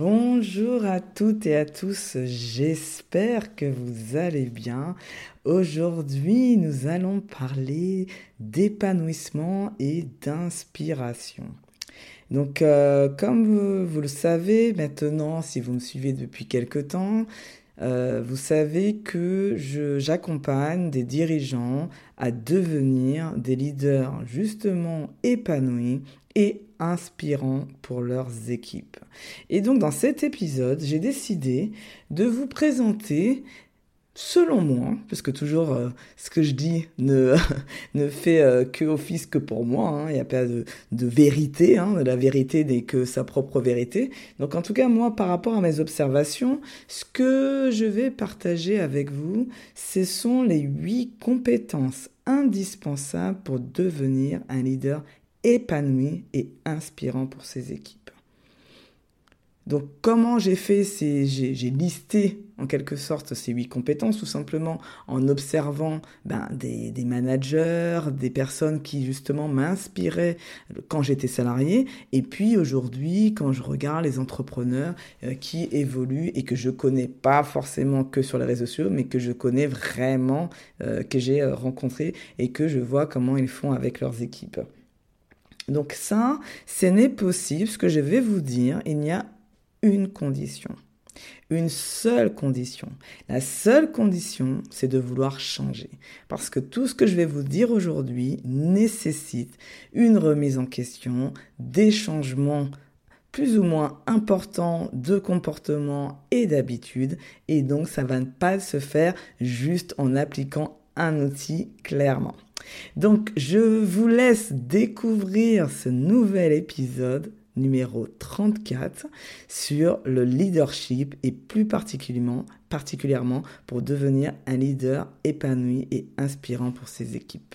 Bonjour à toutes et à tous, j'espère que vous allez bien. Aujourd'hui, nous allons parler d'épanouissement et d'inspiration. Donc, euh, comme vous, le savez maintenant, si vous me suivez depuis quelque temps, euh, vous savez que j'accompagne des dirigeants à devenir des leaders justement épanouis et inspirants pour leurs équipes. Et donc dans cet épisode, j'ai décidé de vous présenter selon moi, parce que toujours euh, ce que je dis ne, ne fait euh, que office que pour moi, hein. il n'y a pas de, de vérité, hein, la vérité n'est que sa propre vérité. Donc en tout cas, moi, par rapport à mes observations, ce que je vais partager avec vous, ce sont les huit compétences indispensables pour devenir un leader épanoui et inspirant pour ses équipes. Donc comment j'ai fait j'ai listé en quelque sorte ces huit compétences tout simplement en observant ben, des, managers, des personnes qui justement m'inspiraient quand j'étais salarié et puis aujourd'hui quand je regarde les entrepreneurs euh, qui évoluent et que je connais pas forcément que sur les réseaux sociaux mais que je connais vraiment, euh, que j'ai euh, rencontré et que je vois comment ils font avec leurs équipes. Donc ça, ce n'est possible, ce que je vais vous dire, il n'y a une condition. Une seule condition. La seule condition, c'est de vouloir changer. Parce que tout ce que je vais vous dire aujourd'hui nécessite une remise en question, des changements plus ou moins importants de comportement et d'habitude. Et donc, ça va ne pas se faire juste en appliquant un outil clairement. Donc, je vous laisse découvrir ce nouvel épisode numéro 34 sur le leadership et plus particulièrement, particulièrement pour devenir un leader épanoui et inspirant pour ses équipes.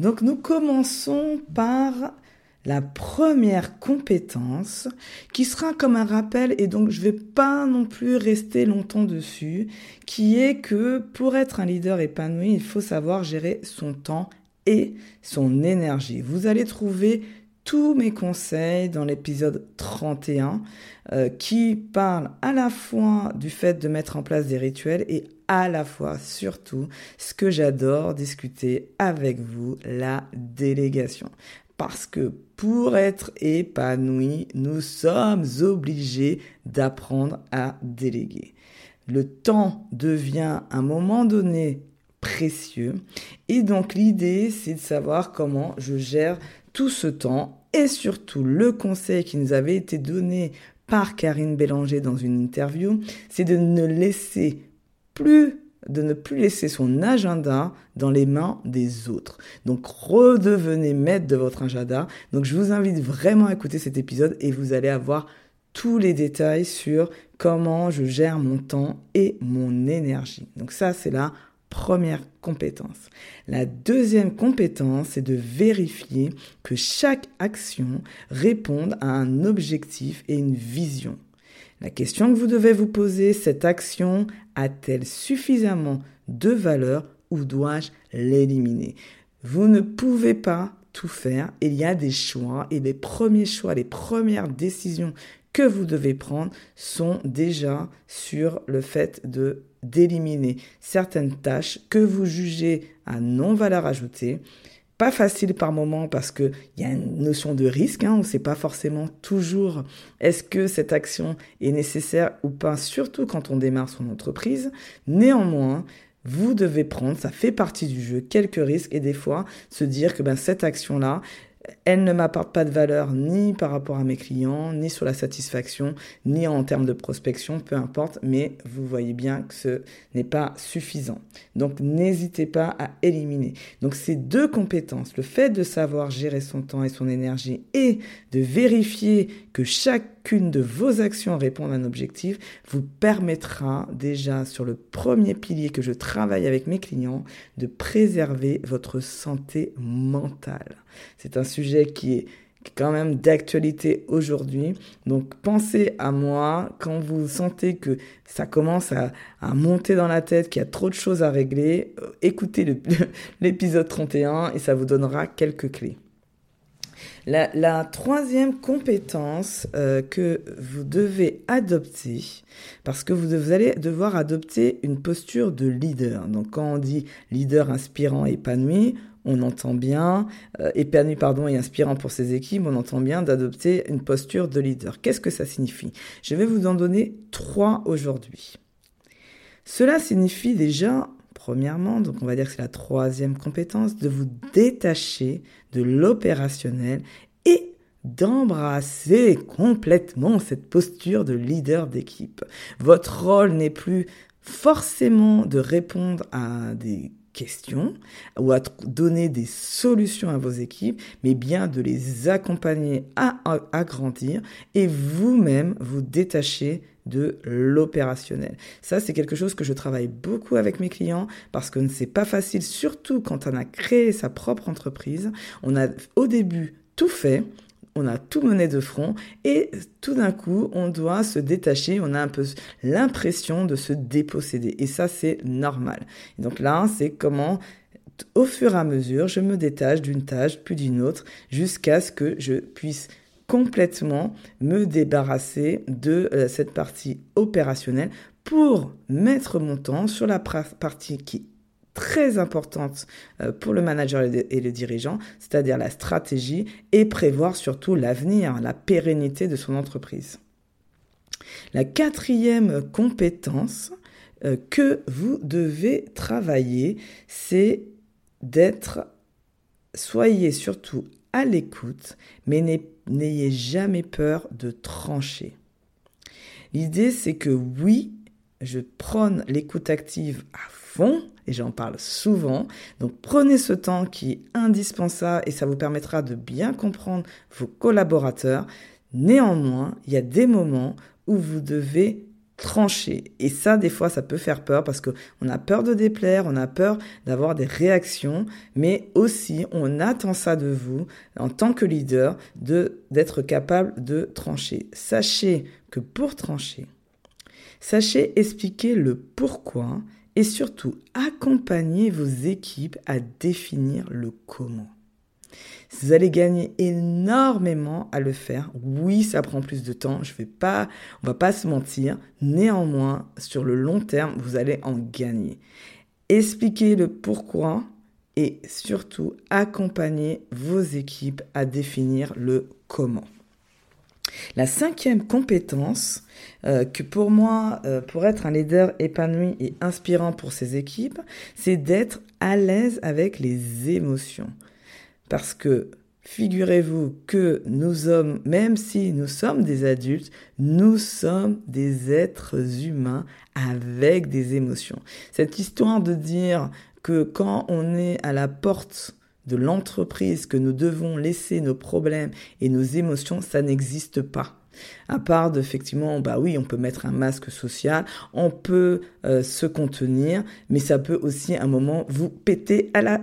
Donc nous commençons par la première compétence qui sera comme un rappel et donc je vais pas non plus rester longtemps dessus qui est que pour être un leader épanoui, il faut savoir gérer son temps et son énergie. Vous allez trouver tous mes conseils dans l'épisode 31 euh, qui parle à la fois du fait de mettre en place des rituels et à la fois surtout ce que j'adore discuter avec vous, la délégation parce que pour être épanoui, nous sommes obligés d'apprendre à déléguer. Le temps devient à un moment donné précieux et donc l'idée c'est de savoir comment je gère tout ce temps et surtout le conseil qui nous avait été donné par Karine Bélanger dans une interview, c'est de ne laisser de ne plus laisser son agenda dans les mains des autres. Donc redevenez maître de votre agenda. Donc je vous invite vraiment à écouter cet épisode et vous allez avoir tous les détails sur comment je gère mon temps et mon énergie. Donc ça c'est la première compétence. La deuxième compétence est de vérifier que chaque action réponde à un objectif et une vision. La question que vous devez vous poser, cette action a-t-elle suffisamment de valeur ou dois-je l'éliminer? Vous ne pouvez pas tout faire. Il y a des choix et les premiers choix, les premières décisions que vous devez prendre sont déjà sur le fait de d'éliminer certaines tâches que vous jugez à non valeur ajoutée pas facile par moment parce qu'il y a une notion de risque. Hein, on pas forcément toujours est-ce que cette action est nécessaire ou pas, surtout quand on démarre son entreprise. Néanmoins, vous devez prendre, ça fait partie du jeu, quelques risques et des fois se dire que ben, cette action-là, elle ne m'apporte pas de valeur ni par rapport à mes clients, ni sur la satisfaction, ni en termes de prospection, peu importe, mais vous voyez bien que ce n'est pas suffisant. Donc n'hésitez pas à éliminer. Donc ces deux compétences, le fait de savoir gérer son temps et son énergie et de vérifier que de vos actions répond à un objectif, vous permettra déjà sur le premier pilier que je travaille avec mes clients de préserver votre santé mentale. C'est un sujet qui est quand même d'actualité aujourd'hui. Donc pensez à moi quand vous sentez que ça commence à, monter dans la tête, qu'il y a trop de choses à régler. Euh, écoutez l'épisode 31 et ça vous donnera quelques clés. La, troisième compétence euh, que vous devez adopter, parce que vous, allez devoir adopter une posture de leader. Donc quand on dit leader inspirant, épanoui, on entend bien, euh, épanoui pardon, et inspirant pour ses équipes, on entend bien d'adopter une posture de leader. Qu'est-ce que ça signifie? Je vais vous en donner trois aujourd'hui. Cela signifie déjà Premièrement, donc on va dire que c'est la troisième compétence, de vous détacher de l'opérationnel et d'embrasser complètement cette posture de leader d'équipe. Votre rôle n'est plus forcément de répondre à des questions ou à donner des solutions à vos équipes, mais bien de les accompagner à, grandir et vous-même vous détacher de l'opérationnel. Ça, c'est quelque chose que je travaille beaucoup avec mes clients parce que c'est pas facile, surtout quand on a créé sa propre entreprise. On a au début tout fait, on a tout mené de front et tout d'un coup, on doit se détacher, on a un peu l'impression de se déposséder. Et ça, c'est normal. donc là, c'est comment au fur et à mesure, je me détache d'une tâche puis d'une autre jusqu'à ce que je puisse complètement me débarrasser de euh, cette partie opérationnelle pour mettre mon temps sur la partie qui très importante euh, pour le manager et le dirigeant, c'est-à-dire la stratégie et prévoir surtout l'avenir, la pérennité de son entreprise. La quatrième compétence euh, que vous devez travailler, c'est d'être, soyez surtout à l'écoute, mais n'ayez jamais peur de trancher. L'idée, c'est que oui, je prône l'écoute active à fond, et j'en parle souvent. Donc prenez ce temps qui est indispensable et ça vous permettra de bien comprendre vos collaborateurs. Néanmoins, il y a des moments où vous devez trancher. Et ça, des fois, ça peut faire peur parce qu'on a peur de déplaire, on a peur d'avoir des réactions, mais aussi on attend ça de vous, en tant que leader, de, d'être capable de trancher. Sachez que pour trancher, sachez expliquer le pourquoi et surtout accompagner vos équipes à définir le comment. Vous allez gagner énormément à le faire. Oui, ça prend plus de temps. Je vais pas, on va pas se mentir. Néanmoins, sur le long terme, vous allez en gagner. Expliquez le pourquoi et surtout accompagner vos équipes à définir le comment. La cinquième compétence, euh, que pour moi, euh, pour être un leader épanoui et inspirant pour ses équipes, c'est d'être à l'aise avec les émotions. Parce que figurez-vous que nous sommes, même si nous sommes des adultes, nous sommes des êtres humains avec des émotions. Cette histoire de dire que quand on est à la porte de l'entreprise que nous devons laisser nos problèmes et nos émotions, ça n'existe pas. À part effectivement, bah oui, on peut mettre un masque social, on peut euh, se contenir, mais ça peut aussi à un moment vous péter à la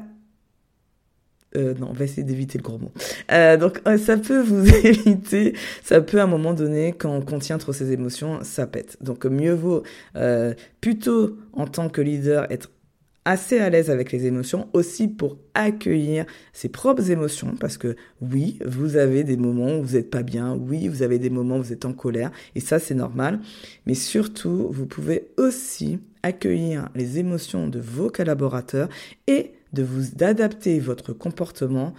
euh, non, on va essayer d'éviter le gros mot. Euh, donc ça peut vous éviter, ça peut à un moment donné, quand on contient trop ses émotions, ça pète. Donc mieux vaut plutôt en tant que leader être assez à l'aise avec les émotions, aussi pour accueillir ses propres émotions, parce que oui, vous avez des moments où vous n'êtes pas bien, oui, vous avez des moments où vous êtes en colère, et ça c'est normal, mais surtout, vous pouvez aussi accueillir les émotions de vos collaborateurs et de vous d'adapter votre comportement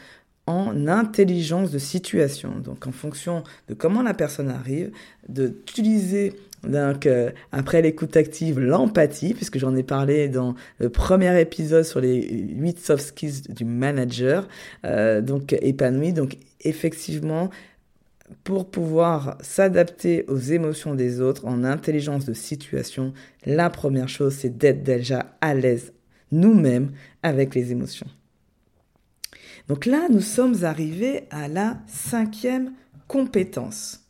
en intelligence de situation. Donc en fonction de comment la personne arrive, d'utiliser donc euh, après l'écoute active, l'empathie, puisque j'en ai parlé dans le premier épisode sur les 8 soft skills du manager, euh, donc épanoui. Donc effectivement, pour pouvoir s'adapter aux émotions des autres en intelligence de situation, la première chose, c'est d'être déjà à l'aise nous-mêmes avec les émotions. Donc là, nous sommes arrivés à la cinquième compétence.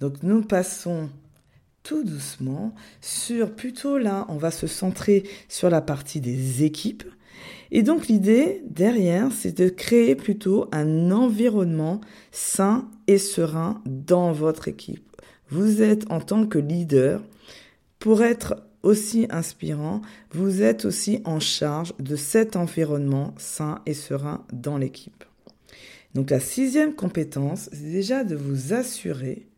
Donc nous passons doucement sur plutôt là, on va se centrer sur la partie des équipes. Et donc l'idée derrière, c'est de créer plutôt un environnement sain et serein dans votre équipe. Vous êtes en tant que leader, pour être aussi inspirant, vous êtes aussi en charge de cet environnement sain et serein dans l'équipe. Donc la sixième compétence, c'est déjà de vous assurer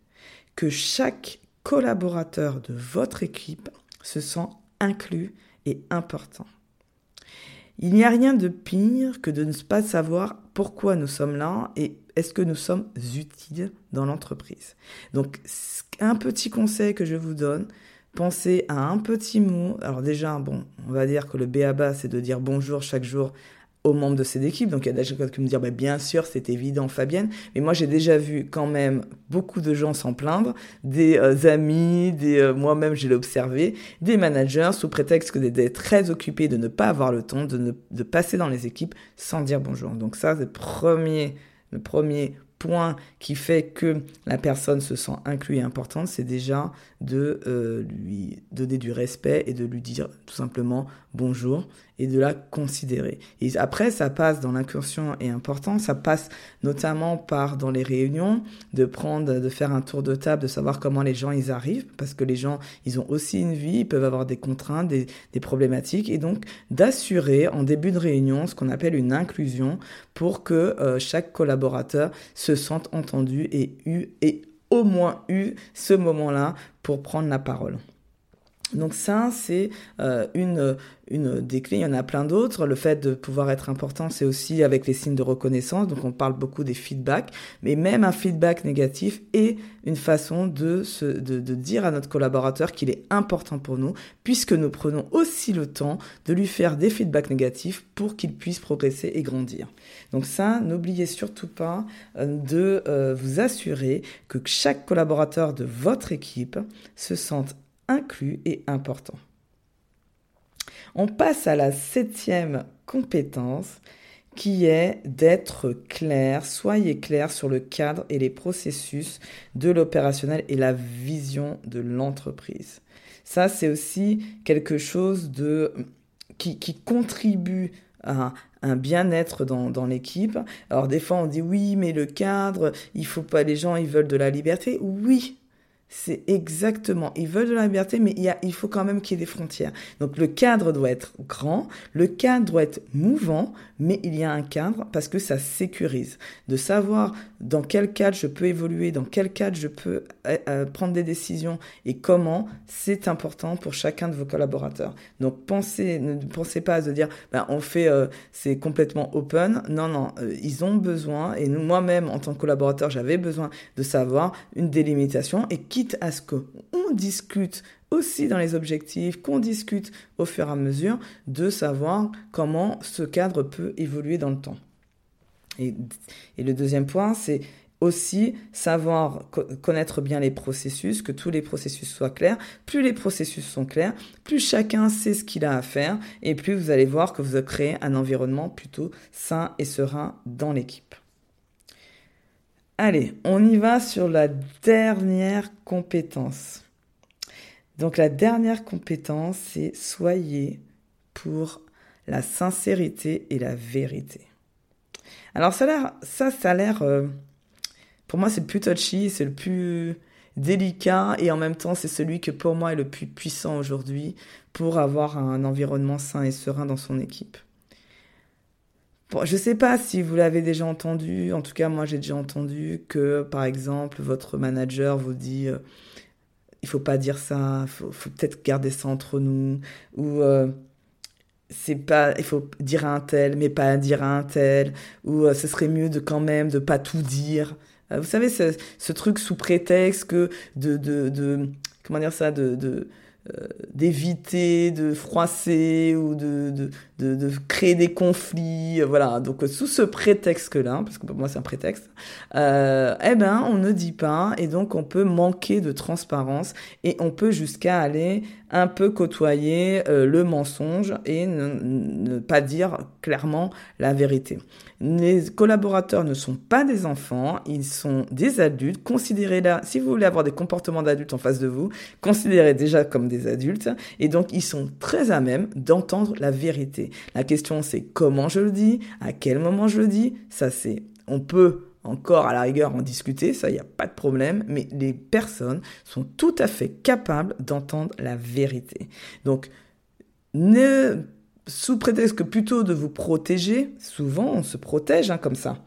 que chaque collaborateur de votre équipe se sent inclus et important. Il n'y a rien de pire que de ne pas savoir pourquoi nous sommes là et est-ce que nous sommes utiles dans l'entreprise. Donc, un petit conseil que je vous donne, pensez à un petit mot. Alors déjà, bon, on va dire que le BABA, c'est de dire bonjour chaque jour aux membres de cette équipe. Donc il y a des gens qui me disent, bah, bien sûr, c'est évident, Fabienne. Mais moi, j'ai déjà vu quand même beaucoup de gens s'en plaindre, des euh, amis, des euh, moi-même, j'ai observé, des managers sous prétexte que d'être très occupés, de ne pas avoir le temps, de, de passer dans les équipes sans dire bonjour. Donc ça, c'est le premier, le premier point qui fait que la personne se sent inclue et importante, c'est déjà de euh, lui donner du respect et de lui dire tout simplement bonjour et de la considérer. Et après, ça passe dans l'incursion et important, ça passe notamment par dans les réunions, de prendre, de faire un tour de table, de savoir comment les gens ils arrivent, parce que les gens ils ont aussi une vie, ils peuvent avoir des contraintes, des, problématiques, et donc d'assurer en début de réunion ce qu'on appelle une inclusion pour que euh, chaque collaborateur se sente entendu et eu et au moins eu ce moment-là pour prendre la parole. Donc ça, c'est euh, une, une des clés. Il y en a plein d'autres. Le fait de pouvoir être important, c'est aussi avec les signes de reconnaissance. Donc on parle beaucoup des feedbacks, mais même un feedback négatif est une façon de, se, de, de dire à notre collaborateur qu'il est important pour nous, puisque nous prenons aussi le temps de lui faire des feedbacks négatifs pour qu'il puisse progresser et grandir. Donc ça, n'oubliez surtout pas euh, de euh, vous assurer que chaque collaborateur de votre équipe se sente inclus et important. On passe à la septième compétence qui est d'être clair, soyez clair sur le cadre et les processus de l'opérationnel et la vision de l'entreprise. Ça, c'est aussi quelque chose de, qui, contribue à un bien-être dans, dans l'équipe. Alors des fois on dit oui, mais le cadre, il faut pas, les gens ils veulent de la liberté. Oui, c'est exactement, ils veulent de la liberté, mais il, faut quand même qu'il y ait des frontières. Donc le cadre doit être grand, le cadre doit être mouvant, mais il y a un cadre parce que ça sécurise. De savoir dans quel cadre je peux évoluer, dans quel cadre je peux euh, euh, prendre des décisions et comment, c'est important pour chacun de vos collaborateurs. Donc pensez, ne pensez pas à se dire, ben, on fait, euh, c'est complètement open. Non, non, ils ont besoin, et moi-même en tant que collaborateur, j'avais besoin de savoir une délimitation et qui à ce qu'on discute aussi dans les objectifs, qu'on discute au fur et à mesure de savoir comment ce cadre peut évoluer dans le temps. Et, le deuxième point, c'est aussi savoir connaître bien les processus, que tous les processus soient clairs. Plus les processus sont clairs, plus chacun sait ce qu'il a à faire et plus vous allez voir que vous créez un environnement plutôt sain et serein dans l'équipe. Allez, on y va sur la dernière compétence. Donc la dernière compétence, c'est soyez pour la sincérité et la vérité. Alors ça, a ça a l'air, euh, pour moi c'est le plus touchy, c'est le plus délicat et en même temps c'est celui que pour moi est le plus puissant aujourd'hui pour avoir un environnement sain et serein dans son équipe. Bon, je sais pas si vous l'avez déjà entendu, en tout cas moi j'ai déjà entendu que par exemple votre manager vous dit euh, il faut pas dire ça, faut, faut peut-être garder ça entre nous ou euh, c'est pas, il faut dire un tel, mais pas dire un tel, ou ce serait mieux de quand même de pas tout dire. vous savez, ce, ce, truc sous prétexte que de, de, de comment dire ça, de, de euh, d'éviter de froisser ou de, de, de, créer des conflits, voilà. Donc sous ce prétexte-là, parce que pour moi c'est un prétexte, euh, eh ben on ne dit pas et donc on peut manquer de transparence et on peut jusqu'à aller un peu côtoyer euh, le mensonge et ne, pas dire clairement la vérité. Les collaborateurs ne sont pas des enfants, ils sont des adultes. Considérez-la, si vous voulez avoir des comportements d'adultes en face de vous, considérez déjà comme des adultes. Et donc, ils sont très à même d'entendre la vérité. La question, c'est comment je le dis, à quel moment je le dis. Ça, c'est, on peut encore à la rigueur en discuter, ça, il n'y a pas de problème, mais les personnes sont tout à fait capables d'entendre la vérité. Donc, ne sous prétexte que plutôt de vous protéger, souvent on se protège hein, comme ça,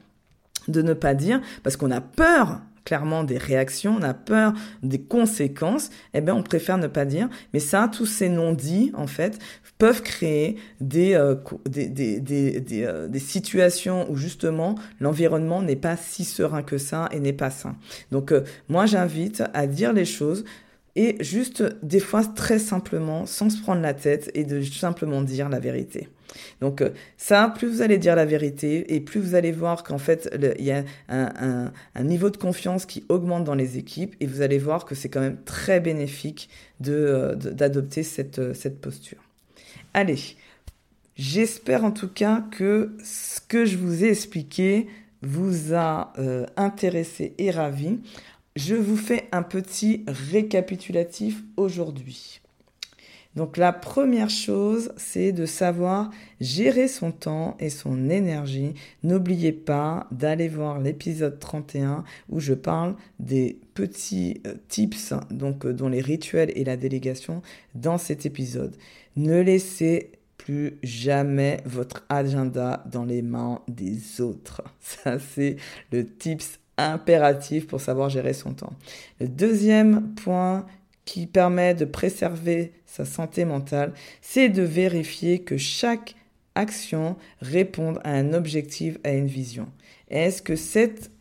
de ne pas dire, parce qu'on a peur clairement des réactions, on a peur des conséquences, eh bien on préfère ne pas dire. Mais ça, tous ces non-dits, en fait, peuvent créer des, euh, des, des, des, euh, des, situations où justement l'environnement n'est pas si serein que ça et n'est pas sain. Donc euh, moi j'invite à dire les choses et juste des fois très simplement, sans se prendre la tête et de simplement dire la vérité. Donc euh, ça, plus vous allez dire la vérité et plus vous allez voir qu'en fait, il y a un, niveau de confiance qui augmente dans les équipes et vous allez voir que c'est quand même très bénéfique euh, d'adopter euh, cette posture. Allez, j'espère en tout cas que ce que je vous ai expliqué vous a intéressé et ravi je vous fais un petit récapitulatif aujourd'hui. Donc la première chose, c'est de savoir gérer son temps et son énergie. N'oubliez pas d'aller voir l'épisode 31 où je parle des petits euh, tips, donc euh, dont les rituels et la délégation dans cet épisode. Ne laissez plus jamais votre agenda dans les mains des autres. Ça, c'est le tips impératif pour savoir gérer son temps. Le deuxième point qui permet de préserver sa santé mentale, c'est de vérifier que chaque action réponde à un objectif, à une vision. Est-ce que cette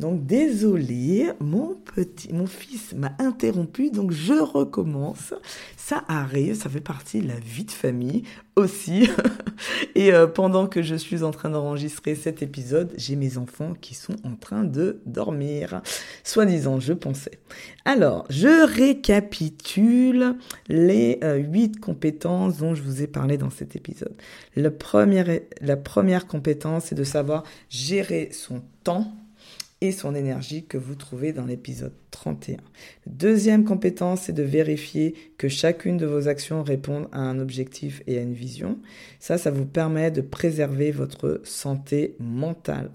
donc désolé, mon petit, mon fils m'a interrompu, donc je recommence. Ça arrive, ça fait partie de la vie de famille aussi. Et euh, pendant que je suis en train d'enregistrer cet épisode, j'ai mes enfants qui sont en train de dormir. Soi-disant, je pensais. Alors, je récapitule les euh, huit compétences dont je vous ai parlé dans cet épisode. la première compétence, c'est de savoir gérer son temps et son énergie que vous trouvez dans l'épisode 31. Deuxième compétence, c'est de vérifier que chacune de vos actions répondent à un objectif et à une vision. Ça, ça vous permet de préserver votre santé mentale.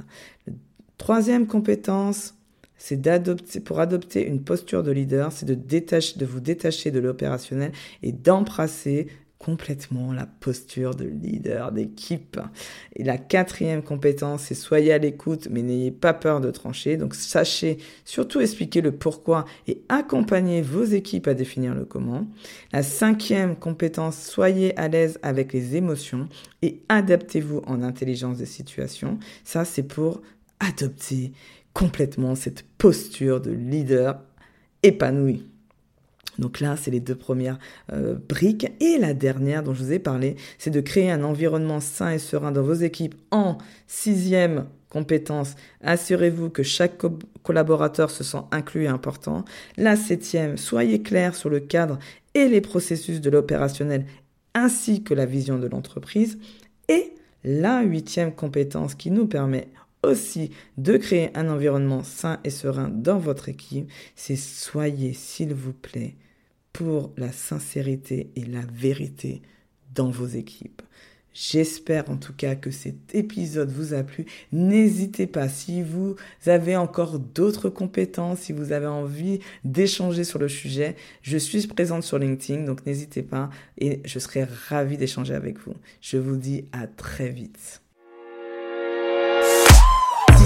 Troisième compétence, c'est d'adopter, pour adopter une posture de leader, c'est de, détacher, de vous détacher de l'opérationnel et d'embrasser complètement la posture de leader d'équipe. Et la quatrième compétence, c'est soyez à l'écoute, mais n'ayez pas peur de trancher. Donc sachez surtout expliquer le pourquoi et accompagner vos équipes à définir le comment. La cinquième compétence, soyez à l'aise avec les émotions et adaptez-vous en intelligence des situations. Ça, c'est pour adopter complètement cette posture de leader épanoui. Donc là, c'est les deux premières euh, briques. Et la dernière dont je vous ai parlé, c'est de créer un environnement sain et serein dans vos équipes. En sixième compétence, assurez-vous que chaque collaborateur se sent inclus et important. La septième, soyez clair sur le cadre et les processus de l'opérationnel ainsi que la vision de l'entreprise. Et la huitième compétence qui nous permet aussi de créer un environnement sain et serein dans votre équipe, c'est soyez, s'il vous plaît, pour la sincérité et la vérité dans vos équipes. J'espère en tout cas que cet épisode vous a plu. N'hésitez pas, si vous avez encore d'autres compétences, si vous avez envie d'échanger sur le sujet, je suis présente sur LinkedIn, donc n'hésitez pas et je serai ravie d'échanger avec vous. Je vous dis à très vite